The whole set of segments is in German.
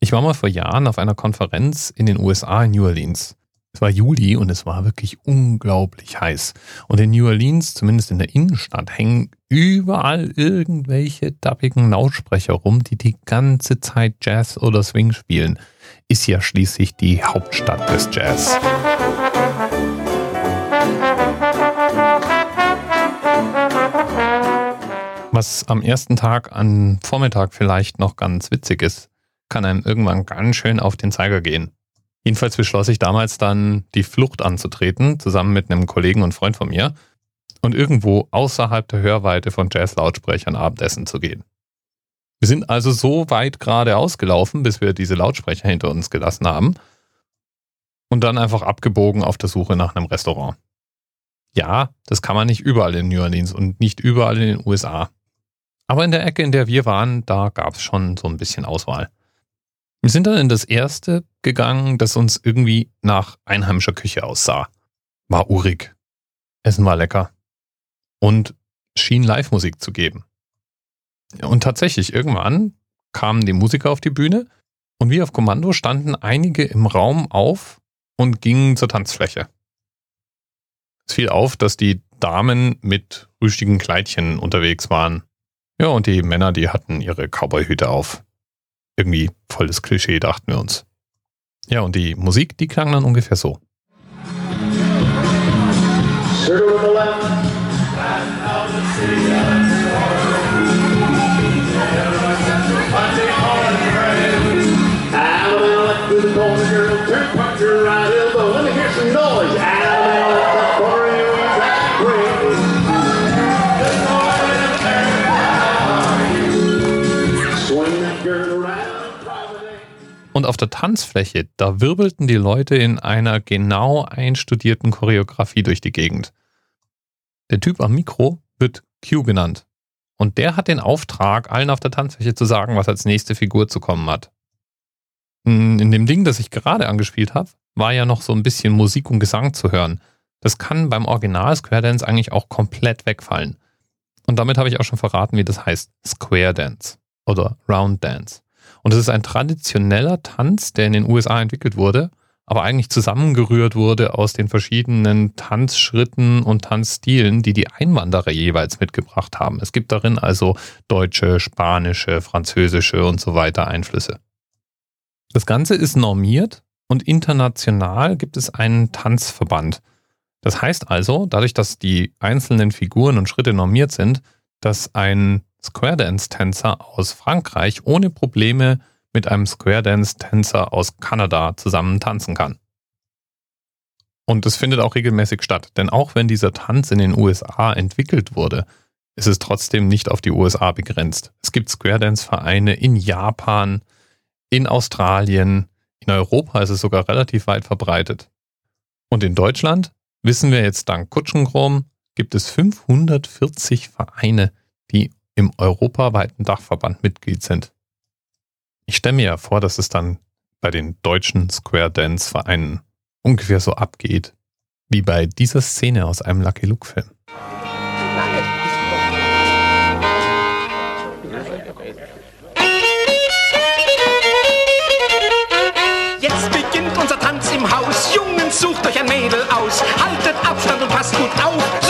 Ich war mal vor Jahren auf einer Konferenz in den USA in New Orleans. Es war Juli und es war wirklich unglaublich heiß. Und in New Orleans, zumindest in der Innenstadt, hängen überall irgendwelche dappigen Lautsprecher rum, die die ganze Zeit Jazz oder Swing spielen. Ist ja schließlich die Hauptstadt des Jazz. Was am ersten Tag an Vormittag vielleicht noch ganz witzig ist, kann einem irgendwann ganz schön auf den Zeiger gehen. Jedenfalls beschloss ich damals dann, die Flucht anzutreten, zusammen mit einem Kollegen und Freund von mir, und irgendwo außerhalb der Hörweite von Jazz-Lautsprechern Abendessen zu gehen. Wir sind also so weit gerade ausgelaufen, bis wir diese Lautsprecher hinter uns gelassen haben und dann einfach abgebogen auf der Suche nach einem Restaurant. Ja, das kann man nicht überall in New Orleans und nicht überall in den USA. Aber in der Ecke, in der wir waren, da gab es schon so ein bisschen Auswahl. Wir sind dann in das erste gegangen, das uns irgendwie nach einheimischer Küche aussah. War urig. Essen war lecker. Und schien Live-Musik zu geben. Und tatsächlich, irgendwann kamen die Musiker auf die Bühne und wie auf Kommando standen einige im Raum auf und gingen zur Tanzfläche. Es fiel auf, dass die Damen mit rüstigen Kleidchen unterwegs waren. Ja, und die Männer, die hatten ihre Cowboyhüte auf irgendwie volles Klischee, dachten wir uns. Ja, und die Musik, die klang dann ungefähr so. Und auf der Tanzfläche, da wirbelten die Leute in einer genau einstudierten Choreografie durch die Gegend. Der Typ am Mikro wird Q genannt. Und der hat den Auftrag, allen auf der Tanzfläche zu sagen, was als nächste Figur zu kommen hat. In dem Ding, das ich gerade angespielt habe, war ja noch so ein bisschen Musik und Gesang zu hören. Das kann beim Original Square Dance eigentlich auch komplett wegfallen. Und damit habe ich auch schon verraten, wie das heißt. Square Dance oder Round Dance. Und es ist ein traditioneller Tanz, der in den USA entwickelt wurde, aber eigentlich zusammengerührt wurde aus den verschiedenen Tanzschritten und Tanzstilen, die die Einwanderer jeweils mitgebracht haben. Es gibt darin also deutsche, spanische, französische und so weiter Einflüsse. Das Ganze ist normiert und international gibt es einen Tanzverband. Das heißt also, dadurch, dass die einzelnen Figuren und Schritte normiert sind, dass ein Square Dance Tänzer aus Frankreich ohne Probleme mit einem Square Dance Tänzer aus Kanada zusammen tanzen kann. Und es findet auch regelmäßig statt, denn auch wenn dieser Tanz in den USA entwickelt wurde, ist es trotzdem nicht auf die USA begrenzt. Es gibt Square Dance Vereine in Japan, in Australien, in Europa ist es sogar relativ weit verbreitet. Und in Deutschland, wissen wir jetzt dank Kutschengrom, gibt es 540 Vereine, die im europaweiten Dachverband Mitglied sind. Ich stelle mir ja vor, dass es dann bei den deutschen Square Dance Vereinen ungefähr so abgeht, wie bei dieser Szene aus einem Lucky Luke Film. Jetzt beginnt unser Tanz im Haus. Jungen, sucht euch ein Mädel aus. Haltet Abstand und passt gut auf.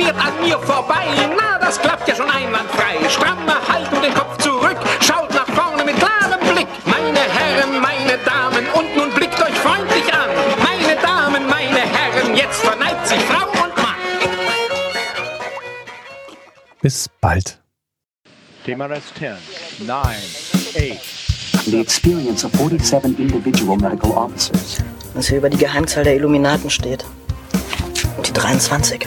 Dominiert an mir vorbei. Na, das klappt ja schon einwandfrei. Stramme Haltung, den Kopf zurück. Schaut nach vorne mit klarem Blick. Meine Herren, meine Damen. Und nun blickt euch freundlich an. Meine Damen, meine Herren. Jetzt verneigt sich Frau und Mann. Bis bald. TMRS 10, 9, 8, the experience of 47 individual medical officers. Was hier über die Geheimzahl der Illuminaten steht. Und die 23.